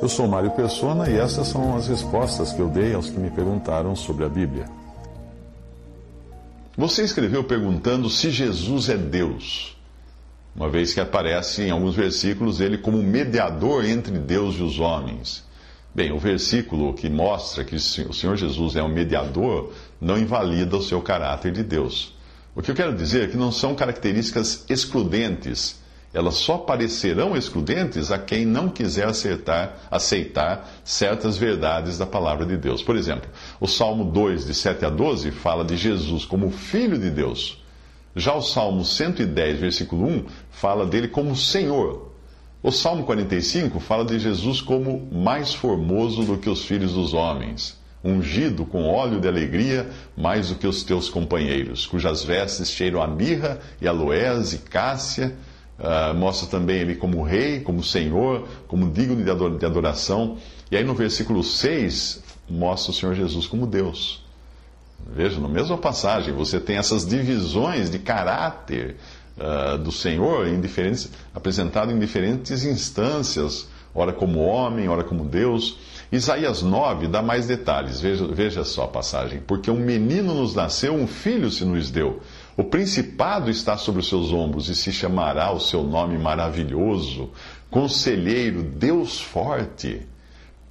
Eu sou Mário Persona e essas são as respostas que eu dei aos que me perguntaram sobre a Bíblia. Você escreveu perguntando se Jesus é Deus, uma vez que aparece em alguns versículos ele como mediador entre Deus e os homens. Bem, o versículo que mostra que o Senhor Jesus é um mediador não invalida o seu caráter de Deus. O que eu quero dizer é que não são características excludentes elas só parecerão excludentes a quem não quiser acertar, aceitar certas verdades da palavra de Deus. Por exemplo, o Salmo 2, de 7 a 12, fala de Jesus como Filho de Deus. Já o Salmo 110, versículo 1, fala dele como Senhor. O Salmo 45 fala de Jesus como mais formoso do que os filhos dos homens, ungido com óleo de alegria mais do que os teus companheiros, cujas vestes cheiram a mirra e aloés e cássia Uh, mostra também ele como rei, como senhor, como digno de adoração. E aí no versículo 6 mostra o Senhor Jesus como Deus. Veja, na mesma passagem, você tem essas divisões de caráter uh, do Senhor em diferentes, apresentado em diferentes instâncias, ora como homem, ora como Deus. Isaías 9 dá mais detalhes, veja, veja só a passagem. Porque um menino nos nasceu, um filho se nos deu. O principado está sobre os seus ombros e se chamará o seu nome maravilhoso, Conselheiro, Deus forte,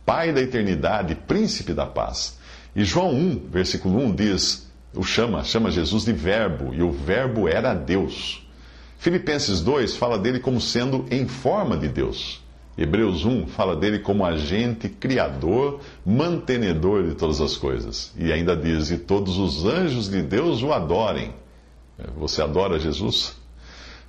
Pai da eternidade, Príncipe da paz. E João 1, versículo 1 diz, o chama, chama Jesus de Verbo, e o Verbo era Deus. Filipenses 2 fala dele como sendo em forma de Deus. Hebreus 1 fala dele como agente criador, mantenedor de todas as coisas. E ainda diz: E todos os anjos de Deus o adorem. Você adora Jesus?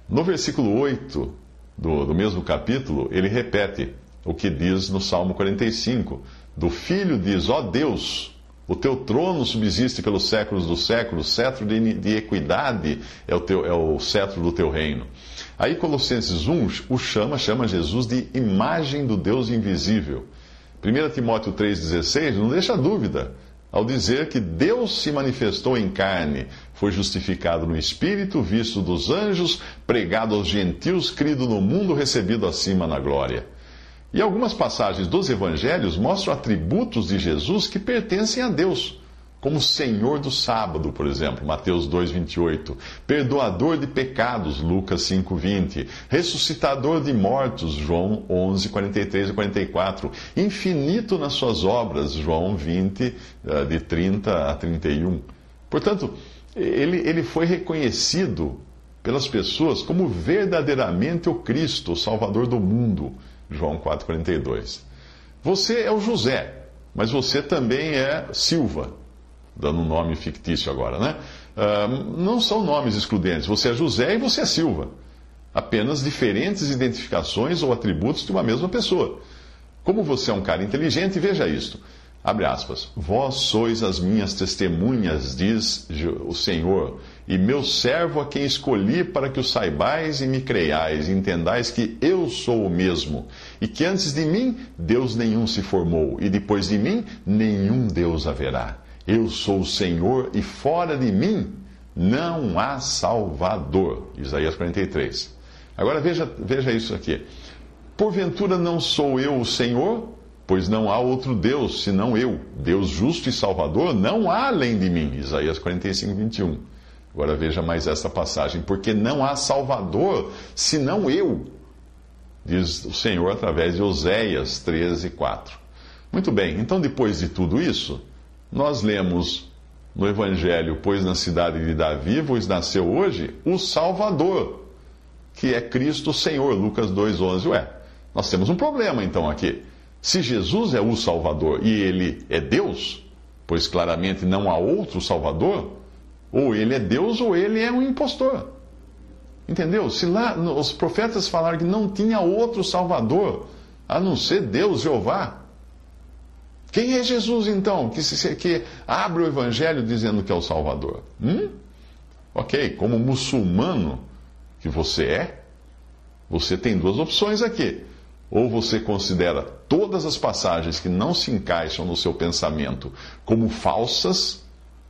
No versículo 8 do, do mesmo capítulo, ele repete o que diz no Salmo 45. Do filho diz: Ó oh Deus, o teu trono subsiste pelos séculos dos séculos, cetro de, de equidade é o, teu, é o cetro do teu reino. Aí Colossenses 1 o chama, chama Jesus de imagem do Deus invisível. 1 Timóteo 3,16 não deixa dúvida ao dizer que Deus se manifestou em carne, foi justificado no Espírito, visto dos anjos, pregado aos gentios, crido no mundo, recebido acima na glória. E algumas passagens dos evangelhos mostram atributos de Jesus que pertencem a Deus como Senhor do sábado, por exemplo, Mateus 2:28, perdoador de pecados, Lucas 5:20, ressuscitador de mortos, João 11:43 e 44, infinito nas suas obras, João 20 eh, de 30 a 31. Portanto, ele, ele foi reconhecido pelas pessoas como verdadeiramente o Cristo, o Salvador do mundo, João 4:42. Você é o José, mas você também é Silva dando um nome fictício agora, né? Uh, não são nomes excludentes. Você é José e você é Silva. Apenas diferentes identificações ou atributos de uma mesma pessoa. Como você é um cara inteligente, veja isto. Abre aspas. Vós sois as minhas testemunhas, diz o Senhor, e meu servo a quem escolhi para que o saibais e me creiais, e entendais que eu sou o mesmo, e que antes de mim Deus nenhum se formou, e depois de mim nenhum Deus haverá. Eu sou o Senhor e fora de mim não há Salvador. Isaías 43. Agora veja, veja isso aqui. Porventura não sou eu o Senhor? Pois não há outro Deus senão eu. Deus justo e Salvador não há além de mim. Isaías 45, 21. Agora veja mais essa passagem. Porque não há Salvador senão eu. Diz o Senhor através de Oséias 13, 4. Muito bem, então depois de tudo isso. Nós lemos no Evangelho, pois na cidade de Davi vos nasceu hoje o Salvador, que é Cristo Senhor, Lucas 2,11. Ué, nós temos um problema então aqui. Se Jesus é o Salvador e ele é Deus, pois claramente não há outro Salvador, ou ele é Deus ou ele é um impostor. Entendeu? Se lá os profetas falaram que não tinha outro Salvador a não ser Deus, Jeová, quem é Jesus então, que, se, que abre o Evangelho dizendo que é o Salvador? Hum? Ok, como muçulmano que você é, você tem duas opções aqui. Ou você considera todas as passagens que não se encaixam no seu pensamento como falsas,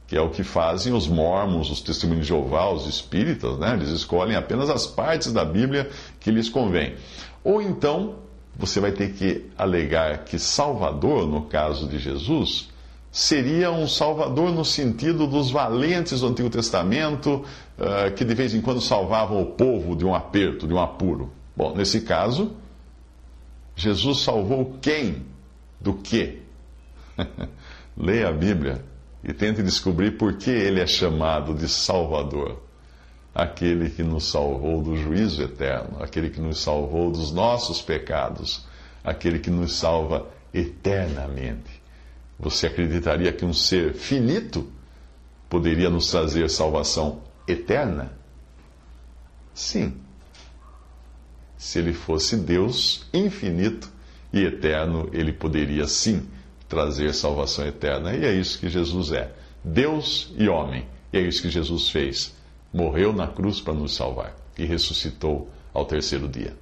que é o que fazem os mormons, os testemunhos de Jeová, os espíritas, né? Eles escolhem apenas as partes da Bíblia que lhes convém. Ou então você vai ter que alegar que Salvador, no caso de Jesus, seria um Salvador no sentido dos valentes do Antigo Testamento, uh, que de vez em quando salvavam o povo de um aperto, de um apuro. Bom, nesse caso, Jesus salvou quem? Do quê? Leia a Bíblia e tente descobrir por que ele é chamado de Salvador. Aquele que nos salvou do juízo eterno, aquele que nos salvou dos nossos pecados, aquele que nos salva eternamente. Você acreditaria que um ser finito poderia nos trazer salvação eterna? Sim. Se ele fosse Deus infinito e eterno, ele poderia sim trazer salvação eterna. E é isso que Jesus é: Deus e homem. E é isso que Jesus fez. Morreu na cruz para nos salvar e ressuscitou ao terceiro dia.